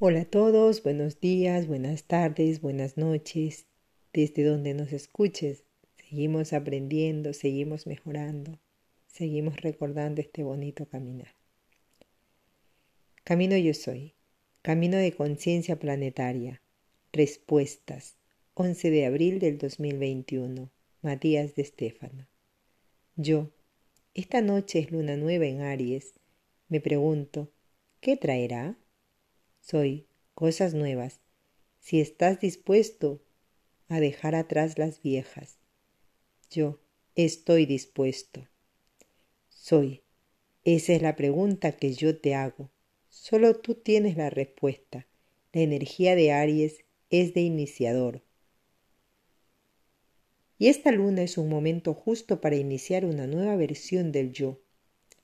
Hola a todos, buenos días, buenas tardes, buenas noches, desde donde nos escuches. Seguimos aprendiendo, seguimos mejorando, seguimos recordando este bonito caminar. Camino yo soy, camino de conciencia planetaria, respuestas, 11 de abril del 2021, Matías de Estéfano. Yo, esta noche es luna nueva en Aries, me pregunto, ¿qué traerá? Soy cosas nuevas, si estás dispuesto a dejar atrás las viejas. Yo estoy dispuesto. Soy. Esa es la pregunta que yo te hago. Solo tú tienes la respuesta. La energía de Aries es de iniciador. Y esta luna es un momento justo para iniciar una nueva versión del yo.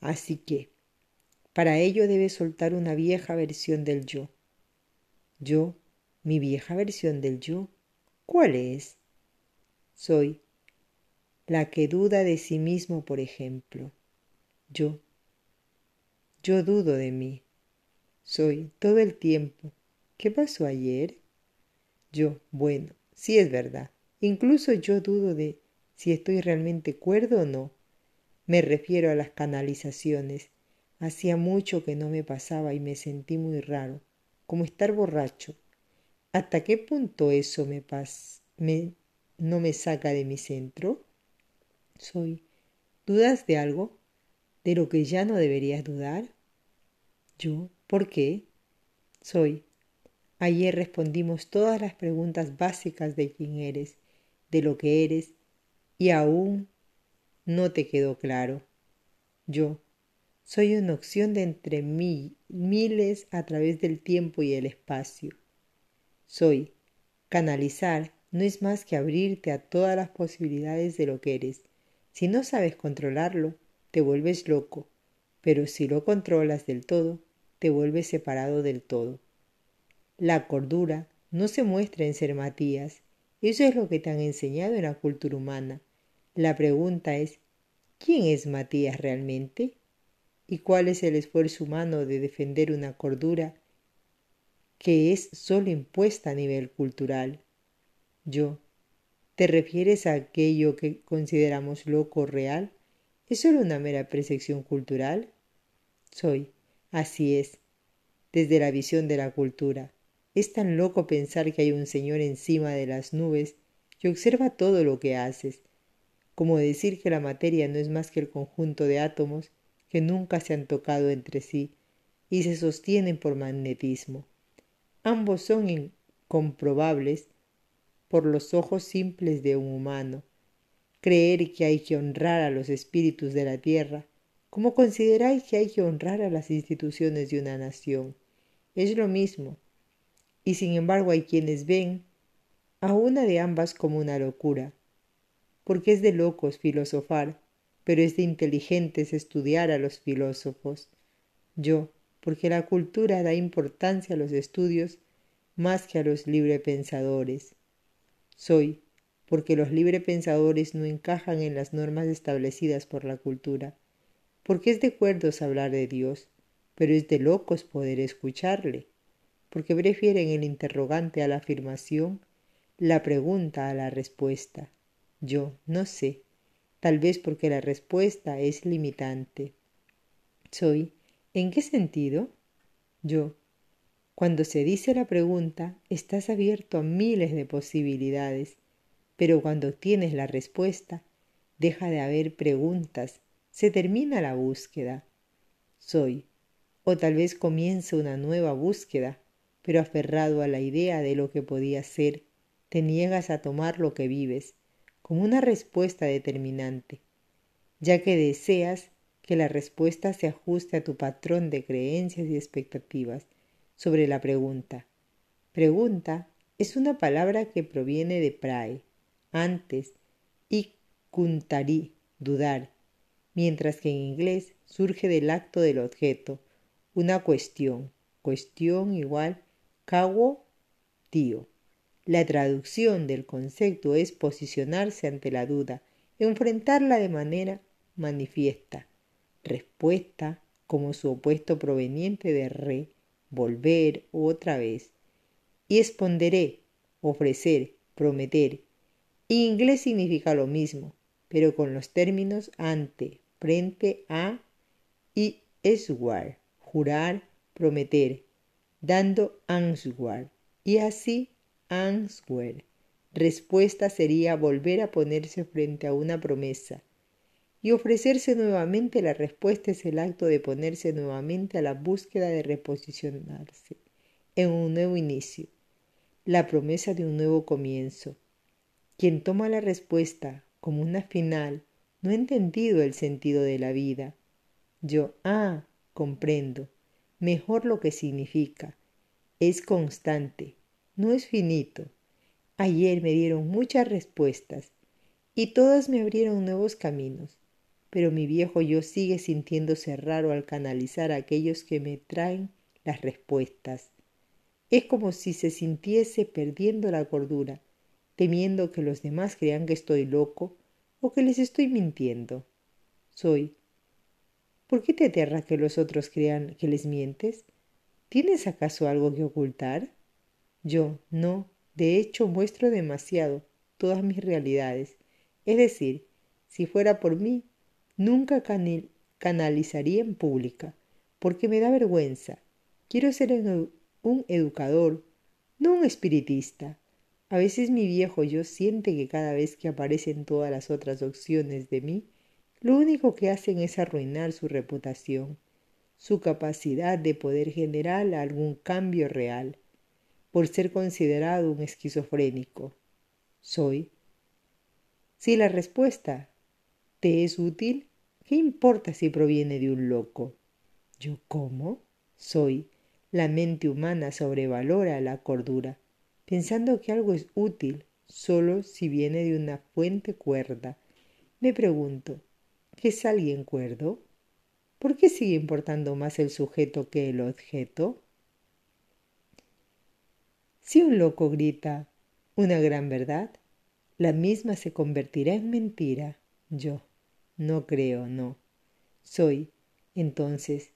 Así que, para ello debes soltar una vieja versión del yo. Yo, mi vieja versión del yo, ¿cuál es? Soy la que duda de sí mismo, por ejemplo. Yo. Yo dudo de mí. Soy todo el tiempo. ¿Qué pasó ayer? Yo, bueno, sí es verdad. Incluso yo dudo de si estoy realmente cuerdo o no. Me refiero a las canalizaciones Hacía mucho que no me pasaba y me sentí muy raro, como estar borracho. ¿Hasta qué punto eso me, pas me no me saca de mi centro? Soy. ¿Dudas de algo? ¿De lo que ya no deberías dudar? Yo. ¿Por qué? Soy. Ayer respondimos todas las preguntas básicas de quién eres, de lo que eres, y aún no te quedó claro. Yo. Soy una opción de entre mí, miles a través del tiempo y el espacio. Soy. Canalizar no es más que abrirte a todas las posibilidades de lo que eres. Si no sabes controlarlo, te vuelves loco, pero si lo controlas del todo, te vuelves separado del todo. La cordura no se muestra en ser Matías. Eso es lo que te han enseñado en la cultura humana. La pregunta es, ¿quién es Matías realmente? Y cuál es el esfuerzo humano de defender una cordura que es sólo impuesta a nivel cultural. Yo, ¿te refieres a aquello que consideramos loco real? ¿Es sólo una mera percepción cultural? Soy, así es, desde la visión de la cultura. Es tan loco pensar que hay un Señor encima de las nubes que observa todo lo que haces, como decir que la materia no es más que el conjunto de átomos que nunca se han tocado entre sí y se sostienen por magnetismo. Ambos son incomprobables por los ojos simples de un humano. Creer que hay que honrar a los espíritus de la tierra, como consideráis que hay que honrar a las instituciones de una nación, es lo mismo. Y sin embargo hay quienes ven a una de ambas como una locura, porque es de locos filosofar pero es de inteligentes estudiar a los filósofos. Yo, porque la cultura da importancia a los estudios más que a los librepensadores. Soy, porque los librepensadores no encajan en las normas establecidas por la cultura, porque es de cuerdos hablar de Dios, pero es de locos poder escucharle, porque prefieren el interrogante a la afirmación, la pregunta a la respuesta. Yo no sé, tal vez porque la respuesta es limitante. Soy, ¿en qué sentido? Yo, cuando se dice la pregunta, estás abierto a miles de posibilidades, pero cuando tienes la respuesta, deja de haber preguntas, se termina la búsqueda. Soy, o tal vez comienza una nueva búsqueda, pero aferrado a la idea de lo que podía ser, te niegas a tomar lo que vives, como una respuesta determinante, ya que deseas que la respuesta se ajuste a tu patrón de creencias y expectativas sobre la pregunta. Pregunta es una palabra que proviene de prae, antes, y kuntari, dudar, mientras que en inglés surge del acto del objeto, una cuestión, cuestión igual kawo, tío. La traducción del concepto es posicionarse ante la duda, enfrentarla de manera manifiesta. Respuesta como su opuesto proveniente de re, volver otra vez. Y esponderé, ofrecer, prometer. En inglés significa lo mismo, pero con los términos ante, frente a y eswar, jurar, prometer, dando answer. Y así answer. Respuesta sería volver a ponerse frente a una promesa. Y ofrecerse nuevamente la respuesta es el acto de ponerse nuevamente a la búsqueda de reposicionarse en un nuevo inicio, la promesa de un nuevo comienzo. Quien toma la respuesta como una final no ha entendido el sentido de la vida. Yo, ah, comprendo, mejor lo que significa. Es constante, no es finito. Ayer me dieron muchas respuestas y todas me abrieron nuevos caminos, pero mi viejo yo sigue sintiéndose raro al canalizar a aquellos que me traen las respuestas. Es como si se sintiese perdiendo la cordura, temiendo que los demás crean que estoy loco o que les estoy mintiendo. Soy. ¿Por qué te aterra que los otros crean que les mientes? ¿Tienes acaso algo que ocultar? Yo, no, de hecho, muestro demasiado todas mis realidades. Es decir, si fuera por mí, nunca canalizaría en pública, porque me da vergüenza. Quiero ser un educador, no un espiritista. A veces mi viejo yo siente que cada vez que aparecen todas las otras opciones de mí, lo único que hacen es arruinar su reputación, su capacidad de poder generar algún cambio real por ser considerado un esquizofrénico. Soy. Si la respuesta te es útil, ¿qué importa si proviene de un loco? ¿Yo cómo? Soy. La mente humana sobrevalora la cordura, pensando que algo es útil solo si viene de una fuente cuerda. Me pregunto, ¿qué es alguien cuerdo? ¿Por qué sigue importando más el sujeto que el objeto? Si un loco grita una gran verdad, la misma se convertirá en mentira. Yo no creo, no. Soy, entonces,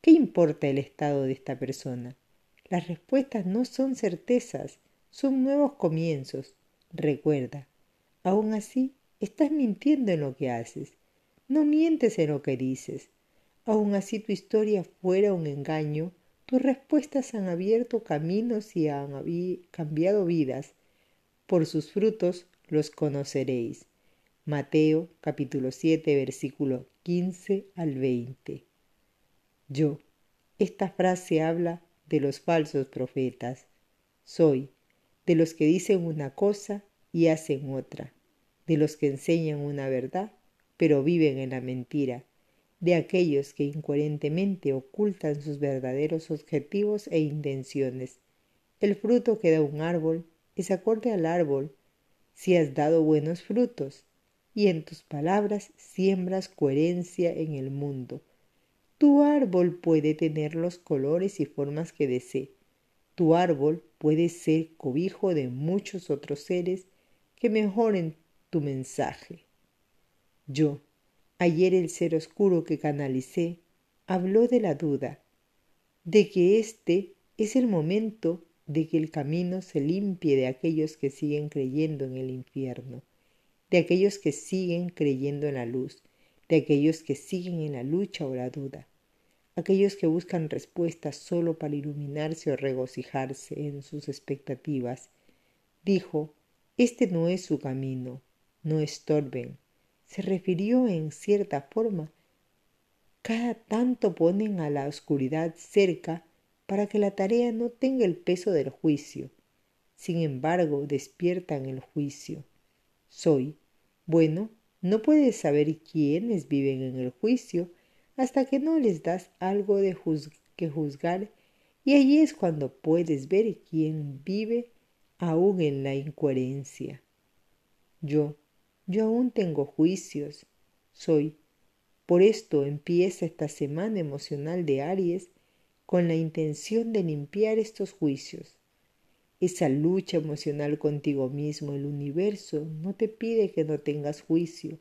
¿qué importa el estado de esta persona? Las respuestas no son certezas, son nuevos comienzos. Recuerda, aún así, estás mintiendo en lo que haces. No mientes en lo que dices. Aún así tu historia fuera un engaño, tus respuestas han abierto caminos y han cambiado vidas. Por sus frutos los conoceréis. Mateo capítulo 7 versículo 15 al 20. Yo. Esta frase habla de los falsos profetas. Soy de los que dicen una cosa y hacen otra, de los que enseñan una verdad, pero viven en la mentira de aquellos que incoherentemente ocultan sus verdaderos objetivos e intenciones. El fruto que da un árbol es acorde al árbol si has dado buenos frutos y en tus palabras siembras coherencia en el mundo. Tu árbol puede tener los colores y formas que desee. Tu árbol puede ser cobijo de muchos otros seres que mejoren tu mensaje. Yo, Ayer el ser oscuro que canalicé habló de la duda, de que este es el momento de que el camino se limpie de aquellos que siguen creyendo en el infierno, de aquellos que siguen creyendo en la luz, de aquellos que siguen en la lucha o la duda, aquellos que buscan respuestas solo para iluminarse o regocijarse en sus expectativas. Dijo, este no es su camino, no estorben, se refirió en cierta forma. Cada tanto ponen a la oscuridad cerca para que la tarea no tenga el peso del juicio. Sin embargo, despiertan el juicio. Soy. Bueno, no puedes saber quiénes viven en el juicio hasta que no les das algo de que juzgar y allí es cuando puedes ver quién vive aún en la incoherencia. Yo, yo aún tengo juicios. Soy. Por esto empieza esta semana emocional de Aries con la intención de limpiar estos juicios. Esa lucha emocional contigo mismo, el universo, no te pide que no tengas juicio,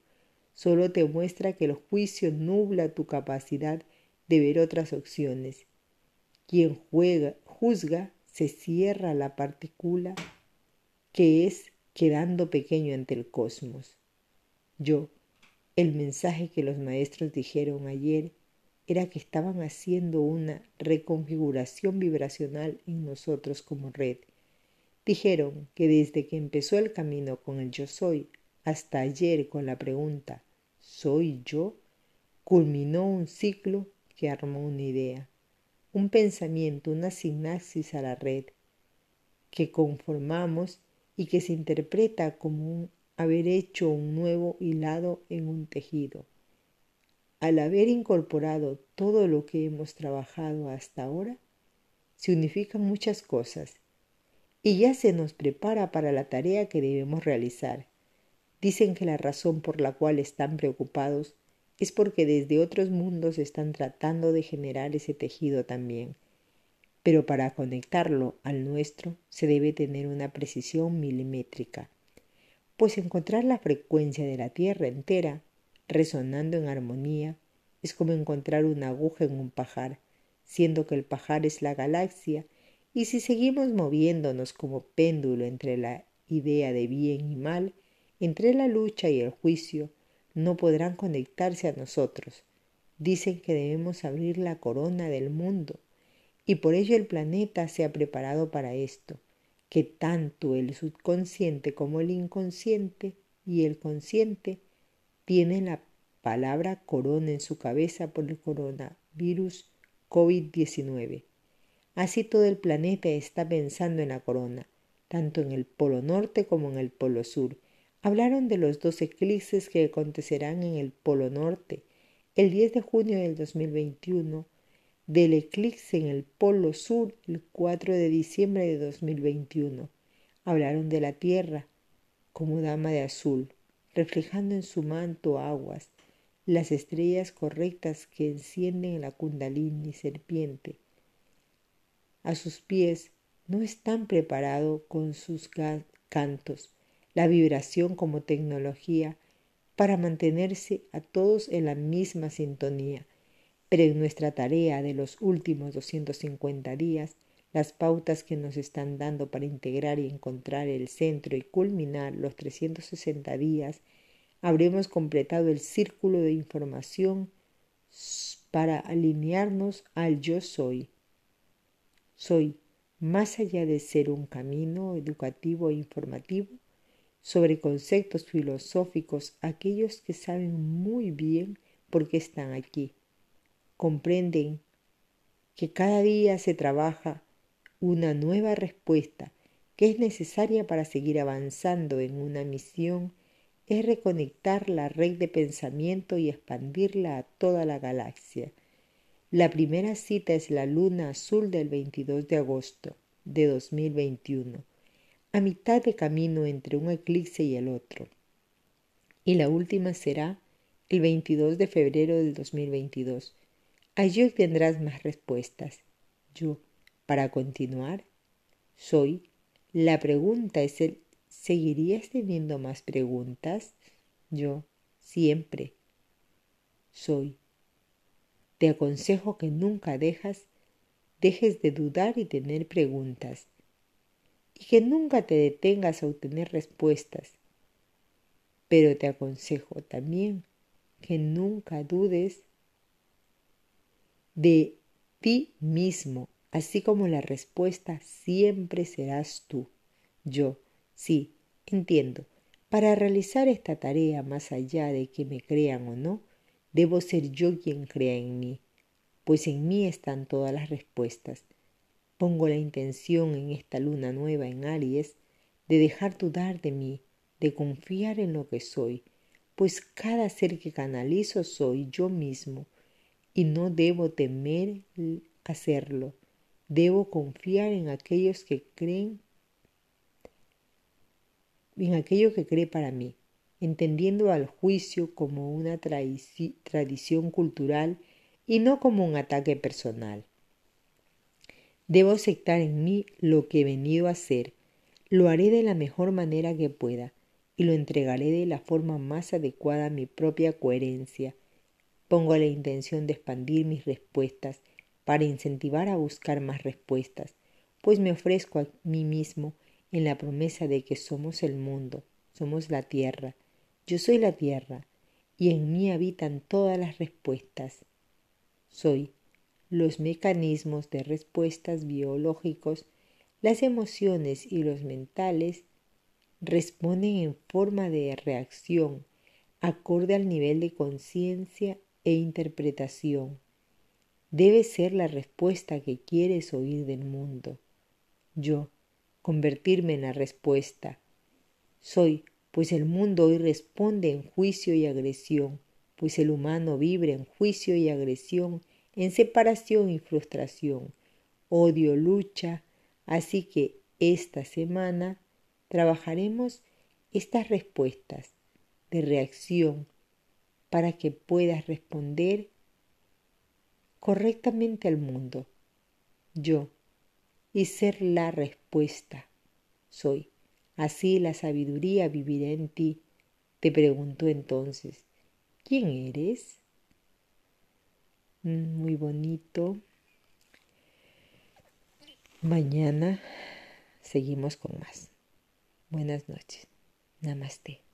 solo te muestra que el juicio nubla tu capacidad de ver otras opciones. Quien juega, juzga se cierra la partícula que es quedando pequeño ante el cosmos. Yo, el mensaje que los maestros dijeron ayer era que estaban haciendo una reconfiguración vibracional en nosotros como red. Dijeron que desde que empezó el camino con el yo soy hasta ayer con la pregunta ¿soy yo? culminó un ciclo que armó una idea, un pensamiento, una sinapsis a la red que conformamos y que se interpreta como haber hecho un nuevo hilado en un tejido. Al haber incorporado todo lo que hemos trabajado hasta ahora, se unifican muchas cosas y ya se nos prepara para la tarea que debemos realizar. Dicen que la razón por la cual están preocupados es porque desde otros mundos están tratando de generar ese tejido también pero para conectarlo al nuestro se debe tener una precisión milimétrica, pues encontrar la frecuencia de la Tierra entera resonando en armonía es como encontrar una aguja en un pajar, siendo que el pajar es la galaxia, y si seguimos moviéndonos como péndulo entre la idea de bien y mal, entre la lucha y el juicio, no podrán conectarse a nosotros. Dicen que debemos abrir la corona del mundo y por ello el planeta se ha preparado para esto, que tanto el subconsciente como el inconsciente y el consciente tienen la palabra corona en su cabeza por el coronavirus COVID-19. Así todo el planeta está pensando en la corona, tanto en el polo norte como en el polo sur. Hablaron de los dos eclipses que acontecerán en el polo norte, el 10 de junio del 2021 del eclipse en el Polo Sur el 4 de diciembre de 2021. Hablaron de la Tierra como dama de azul, reflejando en su manto aguas, las estrellas correctas que encienden la kundalini serpiente. A sus pies no están preparados con sus cantos, la vibración como tecnología para mantenerse a todos en la misma sintonía pero en nuestra tarea de los últimos 250 días, las pautas que nos están dando para integrar y encontrar el centro y culminar los 360 días, habremos completado el círculo de información para alinearnos al yo soy. Soy, más allá de ser un camino educativo e informativo, sobre conceptos filosóficos, aquellos que saben muy bien por qué están aquí comprenden que cada día se trabaja una nueva respuesta que es necesaria para seguir avanzando en una misión es reconectar la red de pensamiento y expandirla a toda la galaxia. La primera cita es la luna azul del 22 de agosto de 2021, a mitad de camino entre un eclipse y el otro. Y la última será el 22 de febrero del 2022, Allí obtendrás más respuestas. Yo, para continuar, soy. La pregunta es el ¿seguirías teniendo más preguntas? Yo, siempre. Soy. Te aconsejo que nunca dejas, dejes de dudar y tener preguntas. Y que nunca te detengas a obtener respuestas. Pero te aconsejo también que nunca dudes de ti mismo, así como la respuesta siempre serás tú. Yo, sí, entiendo. Para realizar esta tarea, más allá de que me crean o no, debo ser yo quien crea en mí, pues en mí están todas las respuestas. Pongo la intención en esta luna nueva en Aries de dejar dudar de mí, de confiar en lo que soy, pues cada ser que canalizo soy yo mismo, y no debo temer hacerlo. Debo confiar en aquellos que creen, en aquello que cree para mí, entendiendo al juicio como una tradición cultural y no como un ataque personal. Debo aceptar en mí lo que he venido a hacer, lo haré de la mejor manera que pueda y lo entregaré de la forma más adecuada a mi propia coherencia, Pongo la intención de expandir mis respuestas para incentivar a buscar más respuestas, pues me ofrezco a mí mismo en la promesa de que somos el mundo, somos la tierra, yo soy la tierra, y en mí habitan todas las respuestas. Soy los mecanismos de respuestas biológicos, las emociones y los mentales responden en forma de reacción acorde al nivel de conciencia e interpretación. Debe ser la respuesta que quieres oír del mundo. Yo, convertirme en la respuesta. Soy, pues el mundo hoy responde en juicio y agresión, pues el humano vibra en juicio y agresión, en separación y frustración, odio, lucha, así que esta semana trabajaremos estas respuestas de reacción para que puedas responder correctamente al mundo. Yo, y ser la respuesta, soy. Así la sabiduría vivirá en ti. Te preguntó entonces, ¿quién eres? Mm, muy bonito. Mañana seguimos con más. Buenas noches. Namaste.